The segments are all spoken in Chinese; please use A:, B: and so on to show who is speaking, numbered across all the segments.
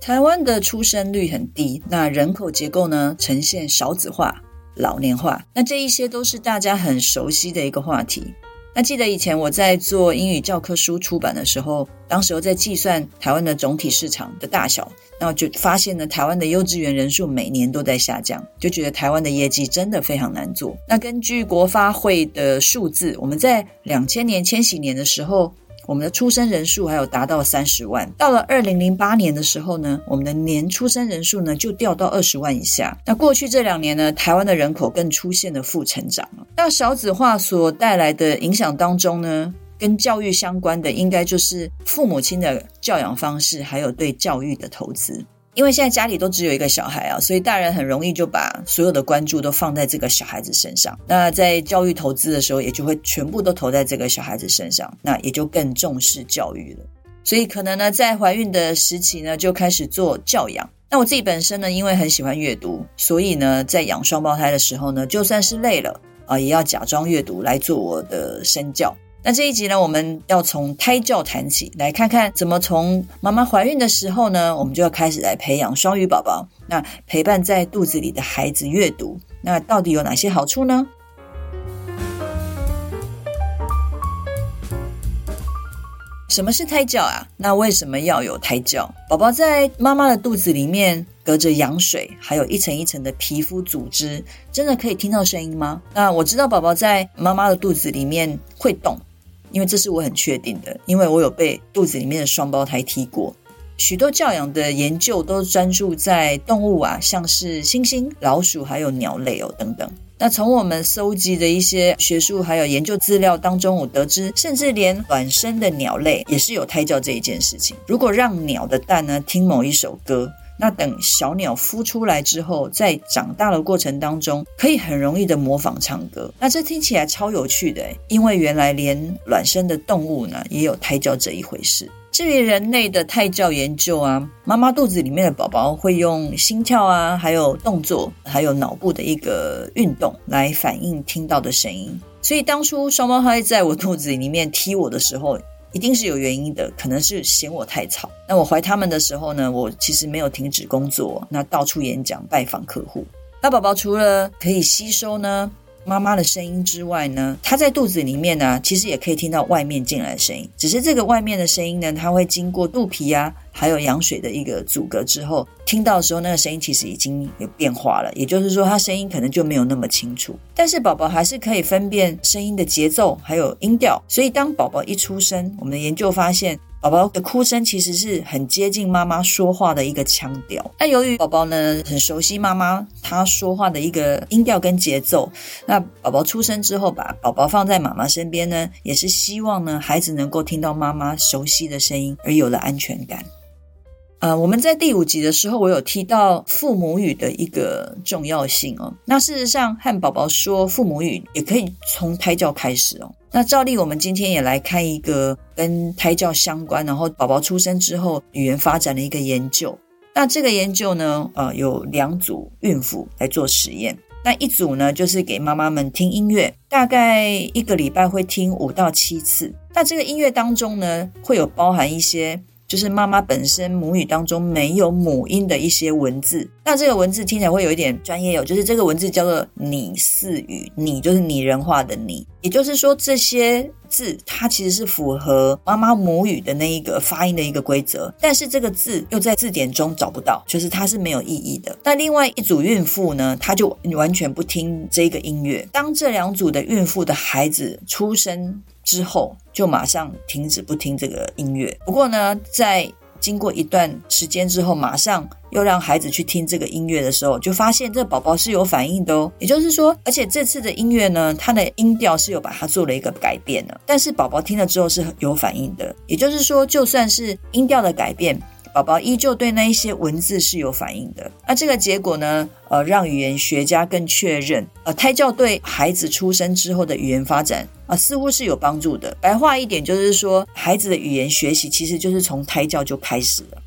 A: 台湾的出生率很低，那人口结构呢，呈现少子化、老年化，那这一些都是大家很熟悉的一个话题。那记得以前我在做英语教科书出版的时候，当时我在计算台湾的总体市场的大小，那我就发现呢，台湾的幼稚园人数每年都在下降，就觉得台湾的业绩真的非常难做。那根据国发会的数字，我们在两千年千禧年的时候，我们的出生人数还有达到三十万，到了二零零八年的时候呢，我们的年出生人数呢就掉到二十万以下。那过去这两年呢，台湾的人口更出现了负成长。那少子化所带来的影响当中呢，跟教育相关的，应该就是父母亲的教养方式，还有对教育的投资。因为现在家里都只有一个小孩啊，所以大人很容易就把所有的关注都放在这个小孩子身上。那在教育投资的时候，也就会全部都投在这个小孩子身上，那也就更重视教育了。所以可能呢，在怀孕的时期呢，就开始做教养。那我自己本身呢，因为很喜欢阅读，所以呢，在养双胞胎的时候呢，就算是累了啊，也要假装阅读来做我的身教。那这一集呢，我们要从胎教谈起，来看看怎么从妈妈怀孕的时候呢，我们就要开始来培养双语宝宝。那陪伴在肚子里的孩子阅读，那到底有哪些好处呢？什么是胎教啊？那为什么要有胎教？宝宝在妈妈的肚子里面，隔着羊水，还有一层一层的皮肤组织，真的可以听到声音吗？那我知道宝宝在妈妈的肚子里面会动。因为这是我很确定的，因为我有被肚子里面的双胞胎踢过。许多教养的研究都专注在动物啊，像是猩猩、老鼠，还有鸟类哦等等。那从我们搜集的一些学术还有研究资料当中，我得知，甚至连卵生的鸟类也是有胎教这一件事情。如果让鸟的蛋呢听某一首歌。那等小鸟孵出来之后，在长大的过程当中，可以很容易的模仿唱歌。那这听起来超有趣的，因为原来连卵生的动物呢，也有胎教这一回事。至于人类的胎教研究啊，妈妈肚子里面的宝宝会用心跳啊，还有动作，还有脑部的一个运动来反映听到的声音。所以当初双胞胎在我肚子里面踢我的时候，一定是有原因的，可能是嫌我太吵。那我怀他们的时候呢，我其实没有停止工作，那到处演讲、拜访客户。那宝宝除了可以吸收呢，妈妈的声音之外呢，他在肚子里面呢，其实也可以听到外面进来的声音。只是这个外面的声音呢，它会经过肚皮啊，还有羊水的一个阻隔之后，听到的时候，那个声音其实已经有变化了。也就是说，它声音可能就没有那么清楚。但是宝宝还是可以分辨声音的节奏还有音调。所以当宝宝一出生，我们的研究发现。宝宝的哭声其实是很接近妈妈说话的一个腔调。那由于宝宝呢，很熟悉妈妈她说话的一个音调跟节奏，那宝宝出生之后把宝宝放在妈妈身边呢，也是希望呢孩子能够听到妈妈熟悉的声音，而有了安全感。呃，我们在第五集的时候，我有提到父母语的一个重要性哦。那事实上，和宝宝说父母语也可以从胎教开始哦。那照例，我们今天也来看一个跟胎教相关，然后宝宝出生之后语言发展的一个研究。那这个研究呢，呃，有两组孕妇来做实验。那一组呢，就是给妈妈们听音乐，大概一个礼拜会听五到七次。那这个音乐当中呢，会有包含一些。就是妈妈本身母语当中没有母音的一些文字，那这个文字听起来会有一点专业哦。就是这个文字叫做拟似语，拟就是拟人化的拟，也就是说这些字它其实是符合妈妈母语的那一个发音的一个规则，但是这个字又在字典中找不到，就是它是没有意义的。那另外一组孕妇呢，她就完全不听这个音乐。当这两组的孕妇的孩子出生之后就马上停止不听这个音乐。不过呢，在经过一段时间之后，马上又让孩子去听这个音乐的时候，就发现这宝宝是有反应的哦。也就是说，而且这次的音乐呢，它的音调是有把它做了一个改变的，但是宝宝听了之后是有反应的。也就是说，就算是音调的改变。宝宝依旧对那一些文字是有反应的，那这个结果呢？呃，让语言学家更确认，呃，胎教对孩子出生之后的语言发展啊，呃，似乎是有帮助的。白话一点就是说，孩子的语言学习其实就是从胎教就开始了。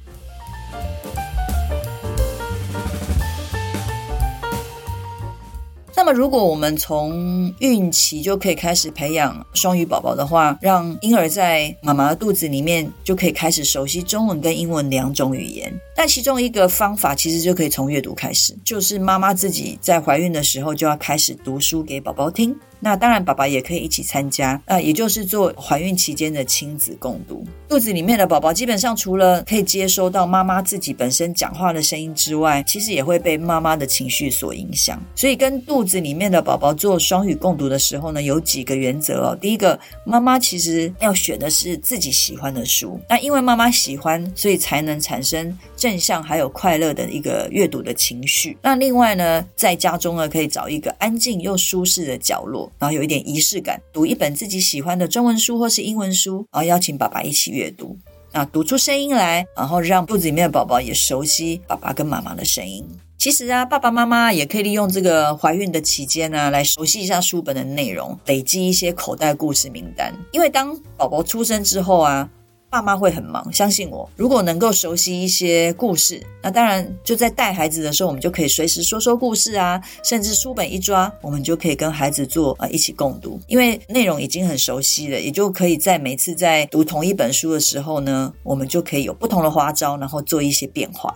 A: 那么，如果我们从孕期就可以开始培养双语宝宝的话，让婴儿在妈妈肚子里面就可以开始熟悉中文跟英文两种语言。那其中一个方法其实就可以从阅读开始，就是妈妈自己在怀孕的时候就要开始读书给宝宝听。那当然，爸爸也可以一起参加，那也就是做怀孕期间的亲子共读。肚子里面的宝宝基本上除了可以接收到妈妈自己本身讲话的声音之外，其实也会被妈妈的情绪所影响。所以跟肚子里面的宝宝做双语共读的时候呢，有几个原则哦。第一个，妈妈其实要选的是自己喜欢的书，那因为妈妈喜欢，所以才能产生正向还有快乐的一个阅读的情绪。那另外呢，在家中呢，可以找一个安静又舒适的角落。然后有一点仪式感，读一本自己喜欢的中文书或是英文书，然后邀请爸爸一起阅读，啊，读出声音来，然后让肚子里面的宝宝也熟悉爸爸跟妈妈的声音。其实啊，爸爸妈妈也可以利用这个怀孕的期间呢，来熟悉一下书本的内容，累积一些口袋故事名单。因为当宝宝出生之后啊。爸妈会很忙，相信我。如果能够熟悉一些故事，那当然就在带孩子的时候，我们就可以随时说说故事啊。甚至书本一抓，我们就可以跟孩子做啊、呃、一起共读，因为内容已经很熟悉了，也就可以在每次在读同一本书的时候呢，我们就可以有不同的花招，然后做一些变化。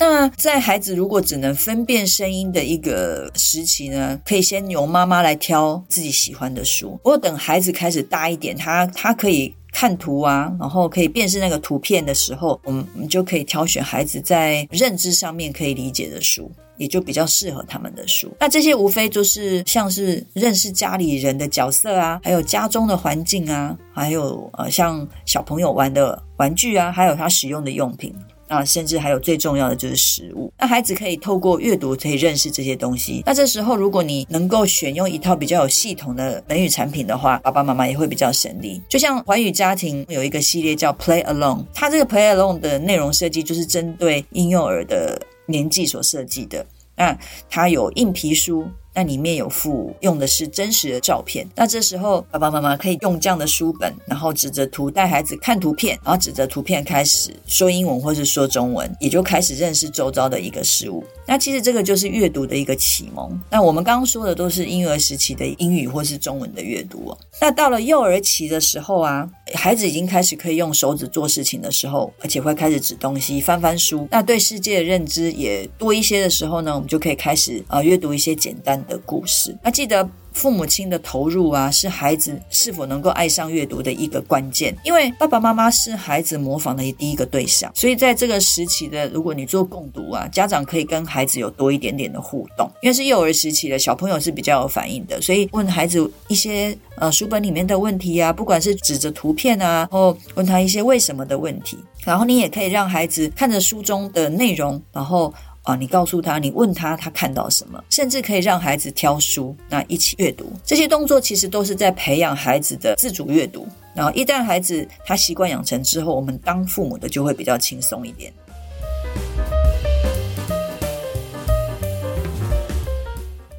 A: 那在孩子如果只能分辨声音的一个时期呢，可以先由妈妈来挑自己喜欢的书。不过等孩子开始大一点，他他可以。看图啊，然后可以辨识那个图片的时候，我们我们就可以挑选孩子在认知上面可以理解的书，也就比较适合他们的书。那这些无非就是像是认识家里人的角色啊，还有家中的环境啊，还有呃像小朋友玩的玩具啊，还有他使用的用品。啊，甚至还有最重要的就是食物。那孩子可以透过阅读可以认识这些东西。那这时候，如果你能够选用一套比较有系统的美语产品的话，爸爸妈妈也会比较省力。就像寰宇家庭有一个系列叫 Play Along，它这个 Play Along 的内容设计就是针对婴幼儿的年纪所设计的。那它有硬皮书。那里面有附用的是真实的照片，那这时候爸爸妈妈可以用这样的书本，然后指着图带孩子看图片，然后指着图片开始说英文或是说中文，也就开始认识周遭的一个事物。那其实这个就是阅读的一个启蒙。那我们刚刚说的都是婴儿时期的英语或是中文的阅读哦。那到了幼儿期的时候啊，孩子已经开始可以用手指做事情的时候，而且会开始指东西、翻翻书，那对世界的认知也多一些的时候呢，我们就可以开始呃阅读一些简单的故事，那记得父母亲的投入啊，是孩子是否能够爱上阅读的一个关键。因为爸爸妈妈是孩子模仿的第一个对象，所以在这个时期的，如果你做共读啊，家长可以跟孩子有多一点点的互动。因为是幼儿时期的小朋友是比较有反应的，所以问孩子一些呃书本里面的问题啊，不管是指着图片啊，然后问他一些为什么的问题，然后你也可以让孩子看着书中的内容，然后。啊，你告诉他，你问他，他看到什么，甚至可以让孩子挑书，那一起阅读。这些动作其实都是在培养孩子的自主阅读。然后一旦孩子他习惯养成之后，我们当父母的就会比较轻松一点。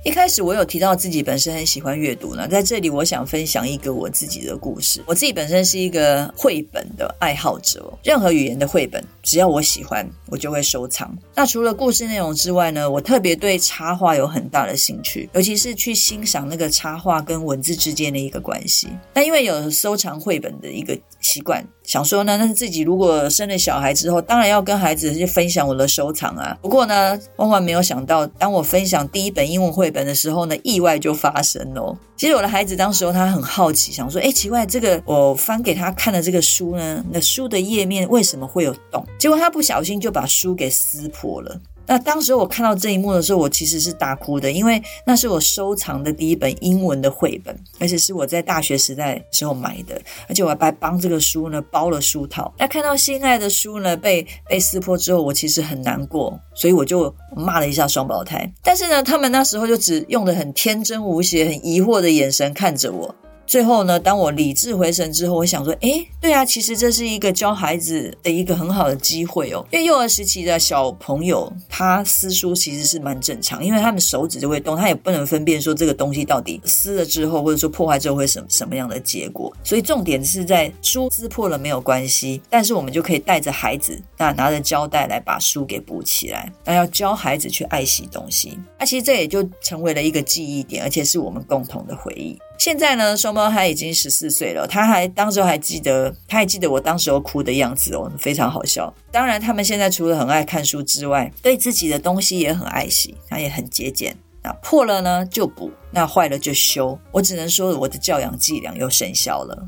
A: 一开始我有提到自己本身很喜欢阅读呢，在这里我想分享一个我自己的故事。我自己本身是一个绘本的爱好者，任何语言的绘本只要我喜欢，我就会收藏。那除了故事内容之外呢，我特别对插画有很大的兴趣，尤其是去欣赏那个插画跟文字之间的一个关系。那因为有收藏绘本的一个习惯。想说呢，那是自己如果生了小孩之后，当然要跟孩子去分享我的收藏啊。不过呢，万万没有想到，当我分享第一本英文绘本的时候呢，意外就发生了。其实我的孩子当时候他很好奇，想说，诶，奇怪，这个我翻给他看的这个书呢，那书的页面为什么会有洞？结果他不小心就把书给撕破了。那当时我看到这一幕的时候，我其实是大哭的，因为那是我收藏的第一本英文的绘本，而且是我在大学时代时候买的，而且我还帮这个书呢包了书套。那看到心爱的书呢被被撕破之后，我其实很难过，所以我就骂了一下双胞胎。但是呢，他们那时候就只用的很天真无邪、很疑惑的眼神看着我。最后呢，当我理智回神之后，我想说，诶，对啊，其实这是一个教孩子的一个很好的机会哦。因为幼儿时期的小朋友，他撕书其实是蛮正常，因为他们手指就会动，他也不能分辨说这个东西到底撕了之后，或者说破坏之后会什么什么样的结果。所以重点是在书撕破了没有关系，但是我们就可以带着孩子，那拿着胶带来把书给补起来。那要教孩子去爱惜东西，那其实这也就成为了一个记忆点，而且是我们共同的回忆。现在呢，双胞胎已经十四岁了，他还当时还记得，他还记得我当时候哭的样子哦，非常好笑。当然，他们现在除了很爱看书之外，对自己的东西也很爱惜，他也很节俭。那破了呢就补，那坏了就修。我只能说，我的教养伎俩又生效了。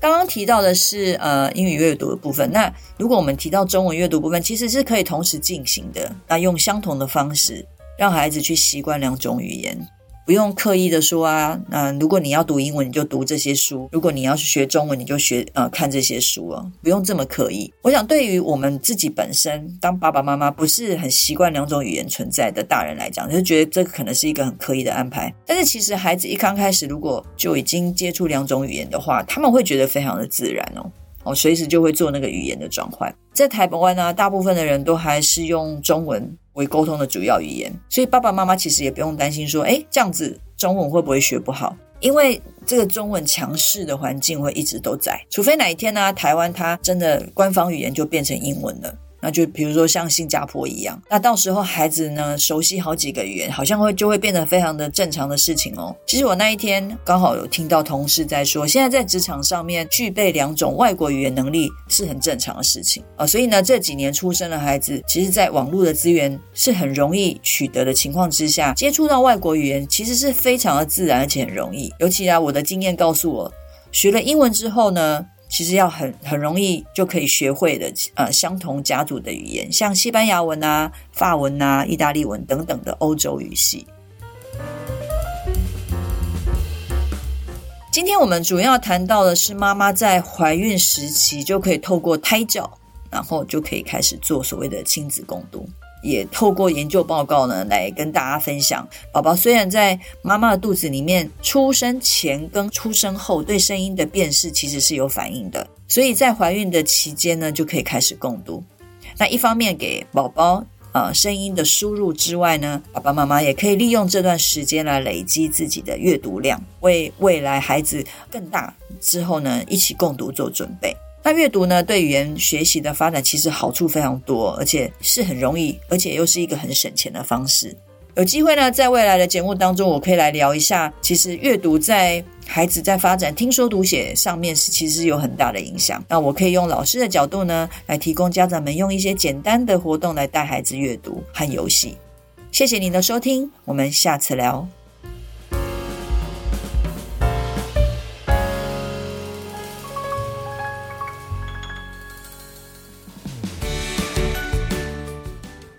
A: 刚刚提到的是呃英语阅读的部分，那如果我们提到中文阅读部分，其实是可以同时进行的，那用相同的方式。让孩子去习惯两种语言，不用刻意的说啊。那如果你要读英文，你就读这些书；如果你要去学中文，你就学呃看这些书啊，不用这么刻意。我想，对于我们自己本身当爸爸妈妈不是很习惯两种语言存在的大人来讲，就觉得这可能是一个很刻意的安排。但是其实孩子一刚开始如果就已经接触两种语言的话，他们会觉得非常的自然哦。哦，随时就会做那个语言的转换。在台湾呢，大部分的人都还是用中文为沟通的主要语言，所以爸爸妈妈其实也不用担心说，哎，这样子中文会不会学不好？因为这个中文强势的环境会一直都在，除非哪一天呢，台湾它真的官方语言就变成英文了。那就比如说像新加坡一样，那到时候孩子呢，熟悉好几个语言，好像会就会变得非常的正常的事情哦。其实我那一天刚好有听到同事在说，现在在职场上面具备两种外国语言能力是很正常的事情啊。所以呢，这几年出生的孩子，其实在网络的资源是很容易取得的情况之下，接触到外国语言其实是非常的自然而且很容易。尤其啊，我的经验告诉我，学了英文之后呢。其实要很很容易就可以学会的，呃，相同家族的语言，像西班牙文啊、法文啊、意大利文等等的欧洲语系。今天我们主要谈到的是妈妈在怀孕时期就可以透过胎教，然后就可以开始做所谓的亲子共读。也透过研究报告呢，来跟大家分享，宝宝虽然在妈妈的肚子里面出生前跟出生后对声音的辨识其实是有反应的，所以在怀孕的期间呢，就可以开始共读。那一方面给宝宝呃声音的输入之外呢，爸爸妈妈也可以利用这段时间来累积自己的阅读量，为未来孩子更大之后呢，一起共读做准备。那阅读呢，对语言学习的发展其实好处非常多，而且是很容易，而且又是一个很省钱的方式。有机会呢，在未来的节目当中，我可以来聊一下，其实阅读在孩子在发展听说读写上面是其实有很大的影响。那我可以用老师的角度呢，来提供家长们用一些简单的活动来带孩子阅读和游戏。谢谢您的收听，我们下次聊。